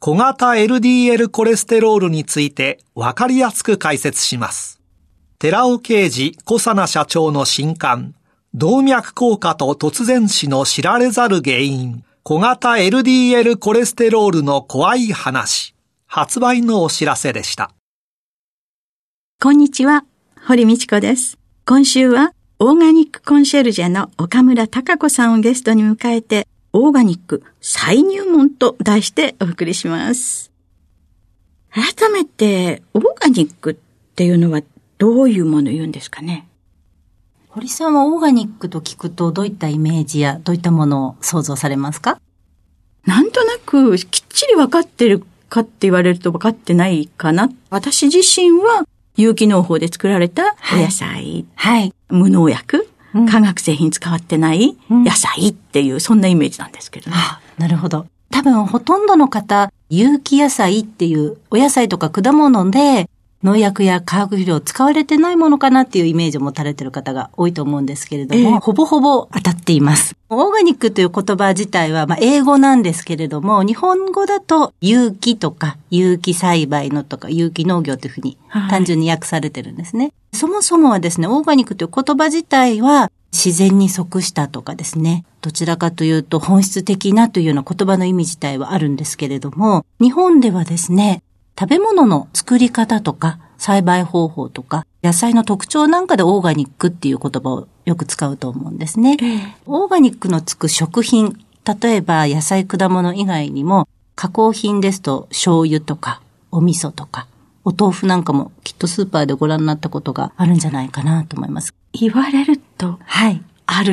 小型 LDL コレステロールについてわかりやすく解説します。寺尾啓二小佐奈社長の新刊、動脈硬化と突然死の知られざる原因、小型 LDL コレステロールの怖い話、発売のお知らせでした。こんにちは、堀道子です。今週は、オーガニックコンシェルジェの岡村隆子さんをゲストに迎えて、オーガニック再入門と題してお送りします。改めて、オーガニックっていうのはどういうものを言うんですかね？堀さんはオーガニックと聞くとどういったイメージやどういったものを想像されますか？なんとなくきっちり分かってるかって言われると分かってないかな。私自身は有機農法で作られたお野菜、はい、無農薬、うん、化学製品使ってない野菜っていう、そんなイメージなんですけどね。はあ、なるほど。多分ほとんどの方、有機野菜っていうお野菜とか果物で農薬や化学肥料使われてないものかなっていうイメージを持たれてる方が多いと思うんですけれども、えー、ほぼほぼ当たっています。オーガニックという言葉自体は、まあ、英語なんですけれども、日本語だと有機とか有機栽培のとか有機農業というふうに単純に訳されてるんですね。はい、そもそもはですね、オーガニックという言葉自体は自然に即したとかですね、どちらかというと本質的なというような言葉の意味自体はあるんですけれども、日本ではですね、食べ物の作り方とか、栽培方法とか、野菜の特徴なんかでオーガニックっていう言葉をよく使うと思うんですね。オーガニックのつく食品、例えば野菜果物以外にも、加工品ですと醤油とかお味噌とか、お豆腐なんかもきっとスーパーでご覧になったことがあるんじゃないかなと思います。言われると、はい。あ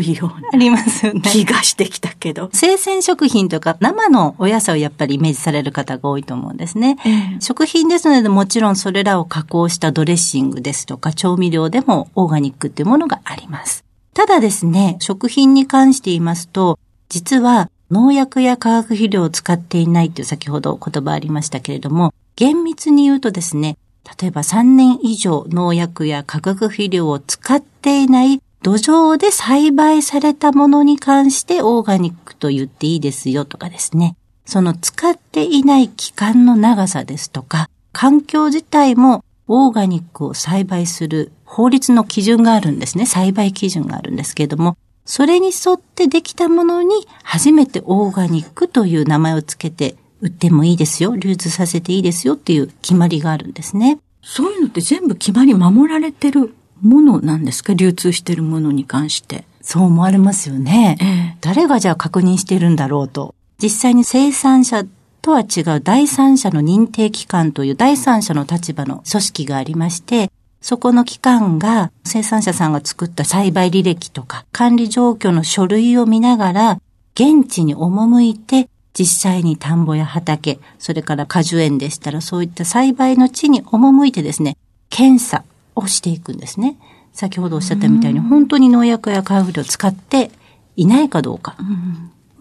るような。ありますよね。気がしてきたけど。生鮮食品とか生のお野菜をやっぱりイメージされる方が多いと思うんですね。えー、食品ですのでもちろんそれらを加工したドレッシングですとか調味料でもオーガニックっていうものがあります。ただですね、食品に関して言いますと、実は農薬や化学肥料を使っていないという先ほど言葉ありましたけれども、厳密に言うとですね、例えば3年以上農薬や化学肥料を使っていない土壌で栽培されたものに関してオーガニックと言っていいですよとかですね。その使っていない期間の長さですとか、環境自体もオーガニックを栽培する法律の基準があるんですね。栽培基準があるんですけれども、それに沿ってできたものに初めてオーガニックという名前をつけて売ってもいいですよ、流通させていいですよっていう決まりがあるんですね。そういうのって全部決まり守られてるものなんですか？流通しているものに関して。そう思われますよね。ええ、誰がじゃあ確認してるんだろうと。実際に生産者とは違う第三者の認定機関という第三者の立場の組織がありまして、そこの機関が生産者さんが作った栽培履歴とか管理状況の書類を見ながら、現地に赴いて実際に田んぼや畑、それから果樹園でしたらそういった栽培の地に赴いてですね、検査、をしていくんですね。先ほどおっしゃったみたいに、本当に農薬や化学肥料を使っていないかどうか。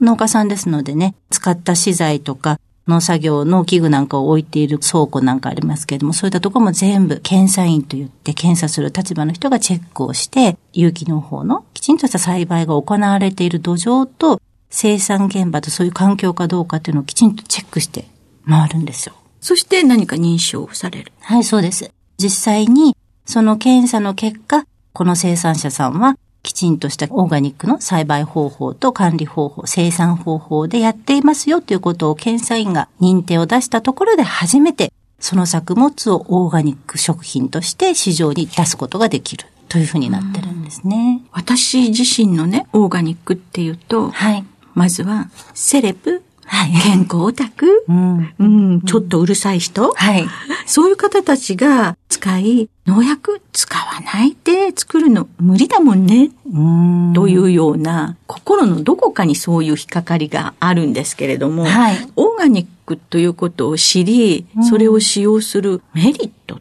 農家さんですのでね、使った資材とか、農作業、農機具なんかを置いている倉庫なんかありますけれども、そういったところも全部検査員と言って検査する立場の人がチェックをして、有機農法のきちんとした栽培が行われている土壌と生産現場とそういう環境かどうかっていうのをきちんとチェックして回るんですよ。そして何か認証される。はい、そうです。実際にその検査の結果、この生産者さんはきちんとしたオーガニックの栽培方法と管理方法、生産方法でやっていますよということを検査員が認定を出したところで初めてその作物をオーガニック食品として市場に出すことができるというふうになってるんですね。私自身のね、オーガニックっていうと、はい。まずは、セレブ、はい、健康オタク、うん、うん、ちょっとうるさい人、はい、そういう方たちが使い、農薬使わないで作るの無理だもんね、うん。というような、心のどこかにそういう引っかかりがあるんですけれども、はい、オーガニックということを知り、それを使用するメリットっ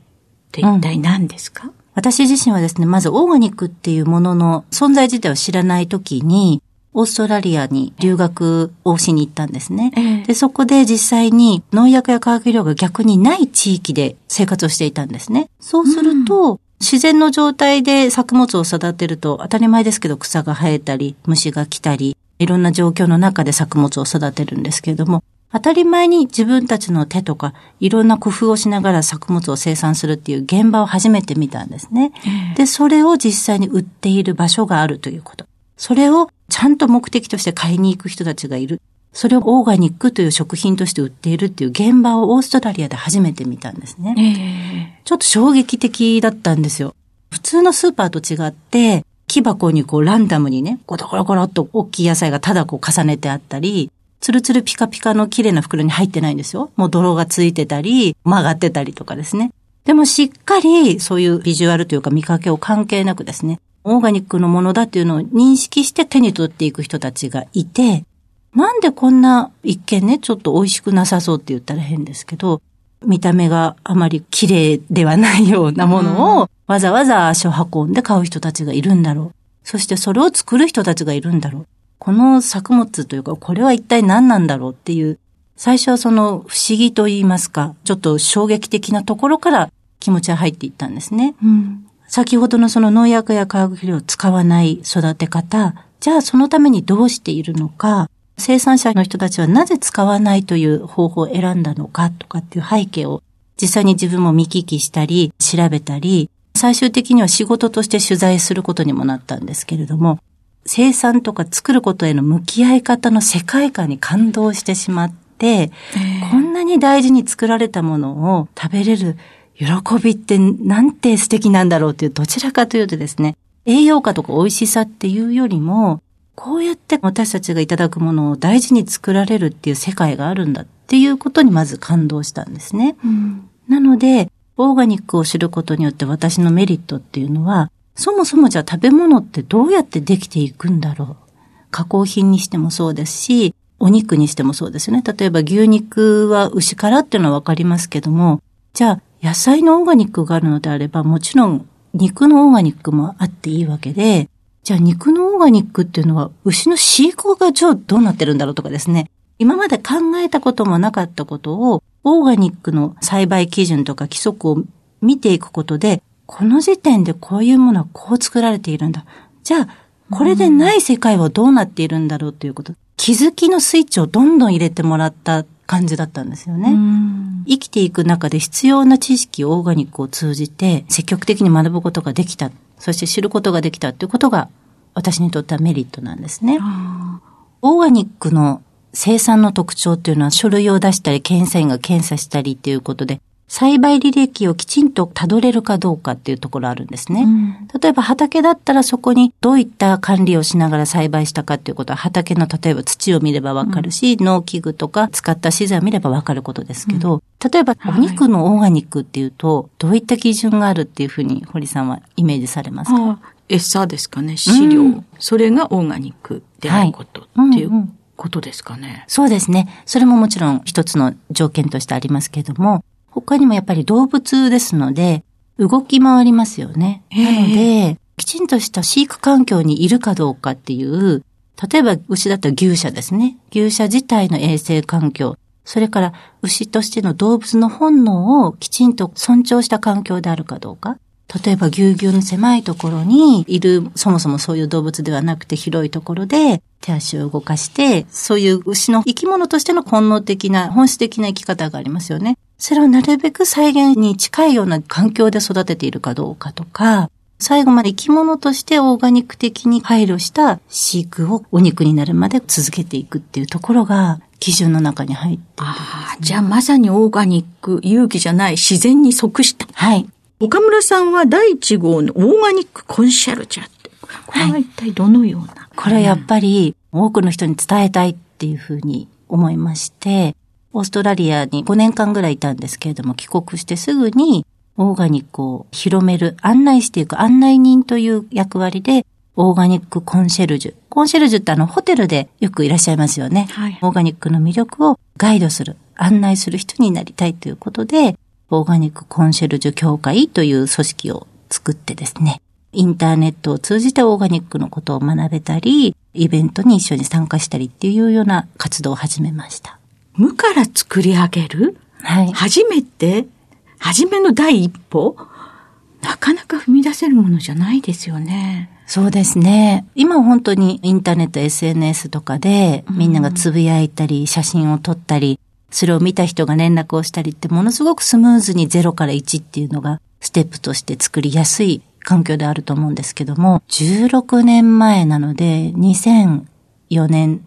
て一体何ですか、うん。私自身はですね、まずオーガニックっていうものの存在自体を知らないときに、オーストラリアに留学をしに行ったんですね。えー、で、そこで実際に農薬や化学量が逆にない地域で生活をしていたんですね。そうすると、うん、自然の状態で作物を育てると当たり前ですけど草が生えたり、虫が来たり、いろんな状況の中で作物を育てるんですけれども、当たり前に自分たちの手とか、いろんな工夫をしながら作物を生産するっていう現場を初めて見たんですね。で、それを実際に売っている場所があるということ。それをちゃんと目的として買いに行く人たちがいる。それをオーガニックという食品として売っているっていう現場をオーストラリアで初めて見たんですね。ちょっと衝撃的だったんですよ。普通のスーパーと違って、木箱にこうランダムにね、ゴロゴロゴロっと大きい野菜がただこう重ねてあったり、ツルツルピカピカの綺麗な袋に入ってないんですよ。もう泥がついてたり、曲がってたりとかですね。でもしっかりそういうビジュアルというか見かけを関係なくですね、オーガニックのものだっていうのを認識して手に取っていく人たちがいて、なんでこんな一見ね、ちょっと美味しくなさそうって言ったら変ですけど、見た目があまり綺麗ではないようなものを、わざわざ足を運んで買う人たちがいるんだろう。そしてそれを作る人たちがいるんだろう。この作物というか、これは一体何なんだろうっていう、最初はその不思議と言いますか、ちょっと衝撃的なところから気持ちは入っていったんですね。うん、先ほどのその農薬や化学肥料を使わない育て方、じゃあそのためにどうしているのか、生産者の人たちはなぜ使わないという方法を選んだのかとかっていう背景を実際に自分も見聞きしたり、調べたり、最終的には仕事として取材することにもなったんですけれども、生産とか作ることへの向き合い方の世界観に感動してしまって、こんなに大事に作られたものを食べれる喜びってなんて素敵なんだろうっていう、どちらかというとですね、栄養価とか美味しさっていうよりも、こうやって私たちがいただくものを大事に作られるっていう世界があるんだっていうことにまず感動したんですね。うん、なので、オーガニックを知ることによって私のメリットっていうのは、そもそもじゃあ食べ物ってどうやってできていくんだろう。加工品にしてもそうですし、お肉にしてもそうですよね。例えば牛肉は牛からっていうのはわかりますけども、じゃあ野菜のオーガニックがあるのであれば、もちろん肉のオーガニックもあっていいわけで、じゃあ肉のオーガニックっていうのは牛の飼育がじゃあどうなってるんだろうとかですね。今まで考えたこともなかったことを、オーガニックの栽培基準とか規則を見ていくことで、この時点でこういうものはこう作られているんだ。じゃあ、これでない世界はどうなっているんだろうということ。気づきのスイッチをどんどん入れてもらった感じだったんですよね。生きていく中で必要な知識をオーガニックを通じて積極的に学ぶことができた。そして知ることができたということが私にとってはメリットなんですね。オーガニックの生産の特徴っていうのは書類を出したり検査員が検査したりっていうことで栽培履歴をきちんと辿れるかどうかっていうところあるんですね。うん、例えば畑だったらそこにどういった管理をしながら栽培したかっていうことは畑の例えば土を見ればわかるし、うん、農機具とか使った資材を見ればわかることですけど、うん、例えばお肉のオーガニックっていうと、どういった基準があるっていうふうに堀さんはイメージされますか？餌ですかね、飼料、それがオーガニックであること、はい、っていうことですかね。そうですね。それももちろん一つの条件としてありますけれども、他にもやっぱり動物ですので、動き回りますよね。なので、きちんとした飼育環境にいるかどうかっていう、例えば牛だったら牛舎ですね。牛舎自体の衛生環境、それから牛としての動物の本能をきちんと尊重した環境であるかどうか。例えばぎゅうぎゅうの狭いところにいる、そもそもそういう動物ではなくて広いところで手足を動かして、そういう牛の生き物としての本能的な、本質的な生き方がありますよね。それをなるべく再現に近いような環境で育てているかどうかとか、最後まで生き物としてオーガニック的に配慮した飼育をお肉になるまで続けていくっていうところが基準の中に入っている、ね、じゃあまさにオーガニック、有機じゃない自然に即した。はい。岡村さんは第1号のオーガニックコンシェルジャって、これは一体どのような、はい、これはやっぱり多くの人に伝えたいっていうふうに思いまして、オーストラリアに5年間ぐらいいたんですけれども、帰国してすぐにオーガニックを広める、案内していく案内人という役割で、オーガニックコンシェルジュ。コンシェルジュってあの、ホテルでよくいらっしゃいますよね。はい、オーガニックの魅力をガイドする、案内する人になりたいということで、オーガニックコンシェルジュ協会という組織を作ってですね、インターネットを通じてオーガニックのことを学べたり、イベントに一緒に参加したりっていうような活動を始めました。無から作り上げる？はい。初めて？初めの第一歩？なかなか踏み出せるものじゃないですよね。そうですね。今本当にインターネット、SNS とかでみんながつぶやいたり、写真を撮ったり、それを見た人が連絡をしたりってものすごくスムーズに0から1っていうのがステップとして作りやすい環境であると思うんですけども、16年前なので2004年、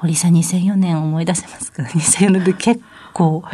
堀さん2004年思い出せますか ?2004 年で結構。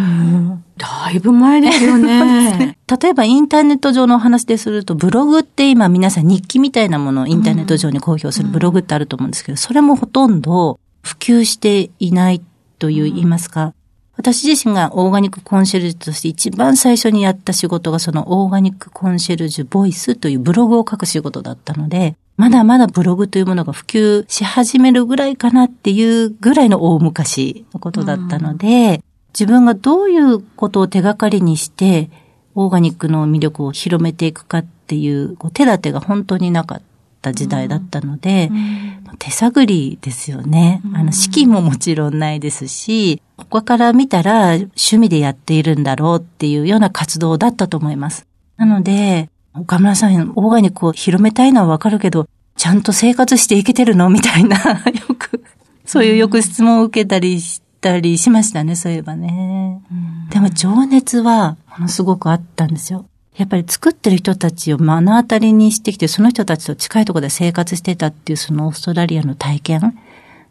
だいぶ前ですよね。例えばインターネット上のお話ですると、ブログって今皆さん日記みたいなものをインターネット上に公表するブログってあると思うんですけど、それもほとんど普及していないという言いますか、私自身がオーガニックコンシェルジュとして一番最初にやった仕事がそのオーガニックコンシェルジュボイスというブログを書く仕事だったので、まだまだブログというものが普及し始めるぐらいかなっていうぐらいの大昔のことだったので、自分がどういうことを手がかりにして、オーガニックの魅力を広めていくかっていう手立てが本当になかった。た時代だったので、うん、手探りですよね。あの、資金ももちろんないですし、ここから見たら趣味でやっているんだろうっていうような活動だったと思います。なので、岡村さん、オーガニックを広めたいのはわかるけど、ちゃんと生活していけてるの？みたいな、よく、そういうよく質問を受けたりしたりしましたね、そういえばね。でも情熱はものすごくあったんですよ。やっぱり作ってる人たちを目の当たりにしてきて、その人たちと近いところで生活してたっていうそのオーストラリアの体験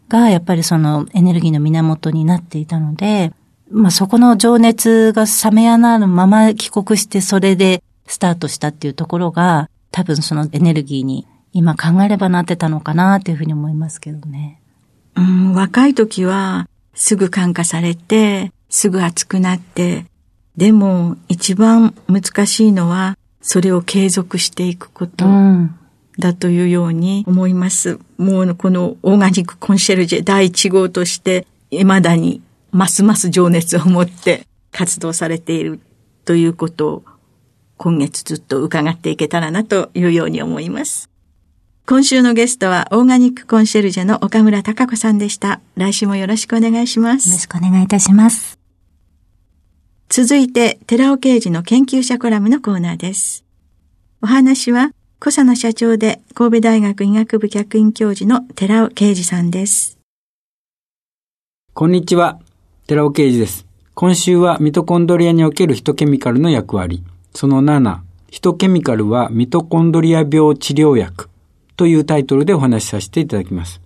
が、やっぱりそのエネルギーの源になっていたので、まあそこの情熱が冷めやなるまま帰国してそれでスタートしたっていうところが、多分そのエネルギーに今考えればなってたのかなっていうふうに思いますけどね。うん、若い時はすぐ感化されて、すぐ熱くなって、でも一番難しいのは、それを継続していくこと。だというように思います。もうこのオーガニックコンシェルジェ第1号として、未だにますます情熱を持って活動されているということを今月ずっと伺っていけたらなというように思います。今週のゲストはオーガニックコンシェルジェの岡村隆子さんでした。来週もよろしくお願いします。よろしくお願いいたします。続いて、寺尾刑事の研究者コラムのコーナーです。お話は、小佐野社長で神戸大学医学部客員教授の寺尾啓二さんです。こんにちは。寺尾啓二です。今週はミトコンドリアにおけるヒトケミカルの役割。その7、ヒトケミカルはミトコンドリア病治療薬。というタイトルでお話しさせていただきます。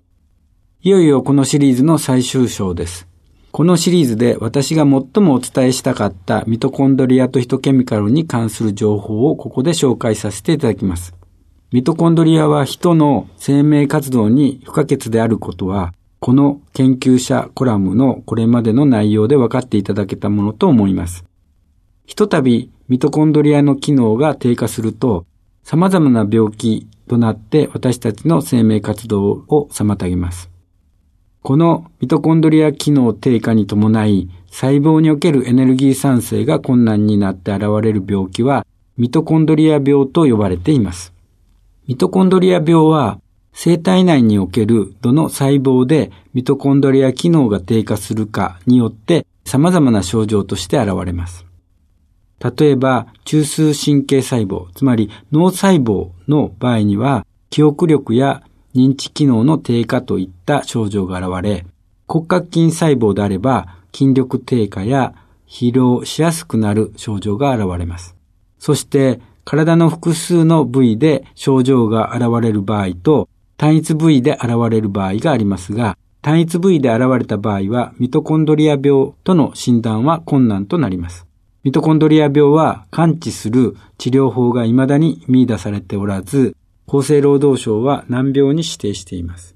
いよいよこのシリーズの最終章です。このシリーズで私が最もお伝えしたかったミトコンドリアとヒトケミカルに関する情報をここで紹介させていただきます。ミトコンドリアは人の生命活動に不可欠であることは、この研究者コラムのこれまでの内容で分かっていただけたものと思います。ひとたびミトコンドリアの機能が低下すると、様々な病気となって私たちの生命活動を妨げます。このミトコンドリア機能低下に伴い、細胞におけるエネルギー産生が困難になって現れる病気は、ミトコンドリア病と呼ばれています。ミトコンドリア病は、生体内におけるどの細胞でミトコンドリア機能が低下するかによって様々な症状として現れます。例えば、中枢神経細胞、つまり脳細胞の場合には、記憶力や認知機能の低下といった症状が現れ、骨格筋細胞であれば、筋力低下や疲労しやすくなる症状が現れます。そして、体の複数の部位で症状が現れる場合と、単一部位で現れる場合がありますが、単一部位で現れた場合は、ミトコンドリア病との診断は困難となります。ミトコンドリア病は完治する治療法が未だに見出されておらず、厚生労働省は難病に指定しています。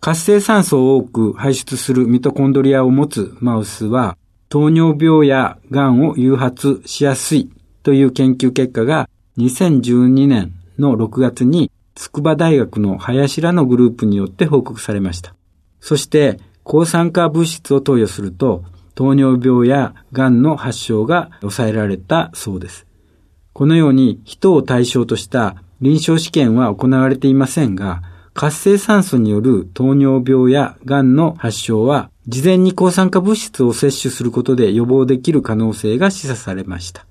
活性酸素を多く排出するミトコンドリアを持つマウスは、糖尿病や癌を誘発しやすいという研究結果が2012年の6月に筑波大学の林らのグループによって報告されました。そして、抗酸化物質を投与すると、糖尿病や癌の発症が抑えられたそうです。このように人を対象とした臨床試験は行われていませんが、活性酸素による糖尿病や癌の発症は、事前に抗酸化物質を摂取することで予防できる可能性が示唆されました。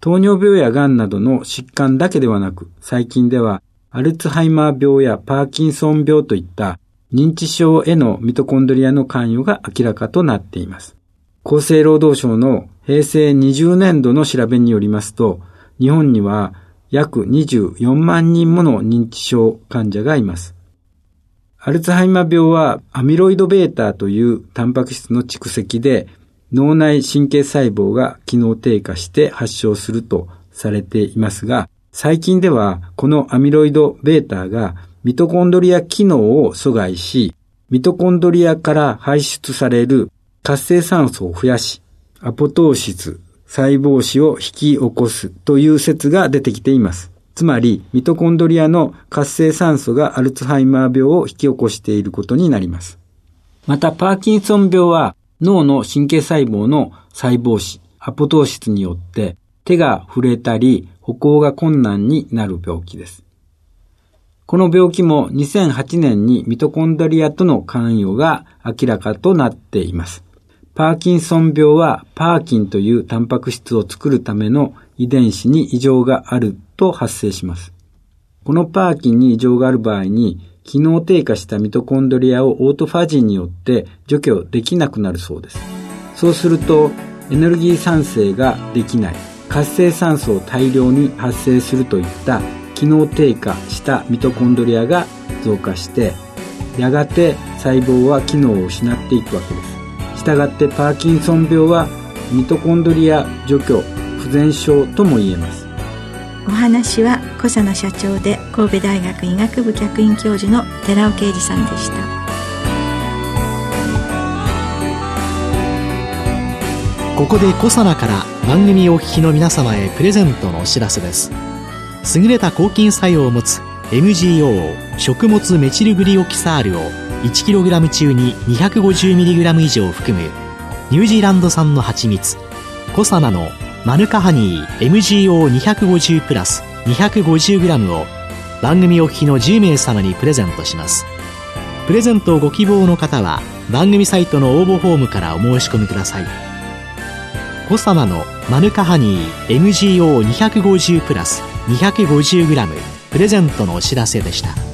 糖尿病や癌などの疾患だけではなく、最近ではアルツハイマー病やパーキンソン病といった認知症へのミトコンドリアの関与が明らかとなっています。厚生労働省の平成20年度の調べによりますと、日本には約24万人もの認知症患者がいます。アルツハイマー病はアミロイド β というタンパク質の蓄積で脳内神経細胞が機能低下して発症するとされていますが、最近ではこのアミロイド β がミトコンドリア機能を阻害し、ミトコンドリアから排出される活性酸素を増やし、アポトーシス細胞死を引き起こすという説が出てきています。つまり、ミトコンドリアの活性酸素がアルツハイマー病を引き起こしていることになります。また、パーキンソン病は脳の神経細胞の細胞死、アポトーシスによって手が触れたり歩行が困難になる病気です。この病気も2008年にミトコンドリアとの関与が明らかとなっています。パーキンソン病はパーキンというタンパク質を作るための遺伝子に異常があると発生します。このパーキンに異常がある場合に、機能低下したミトコンドリアをオートファジーによって除去できなくなるそうです。そうすると、エネルギー産生ができない、活性酸素を大量に発生するといった機能低下したミトコンドリアが増加して、やがて細胞は機能を失っていくわけです。したがってパーキンソン病はミトコンドリア除去不全症とも言えます。お話は小佐野社長で神戸大学医学部客員教授の寺尾啓二さんでした。ここでコサナから番組お聞きの皆様へプレゼントのお知らせです。優れた抗菌作用を持つ MGO 食物メチルグリオキサールを 1kg 中に 250mg 以上含むニュージーランド産の蜂蜜コサナのマヌカハニー MGO250 プラス 250g を番組お聞きの10名様にプレゼントします。プレゼントをご希望の方は番組サイトの応募フォームからお申し込みください。コサナのマヌカハニー MGO250 プラス 250g プレゼントのお知らせでした。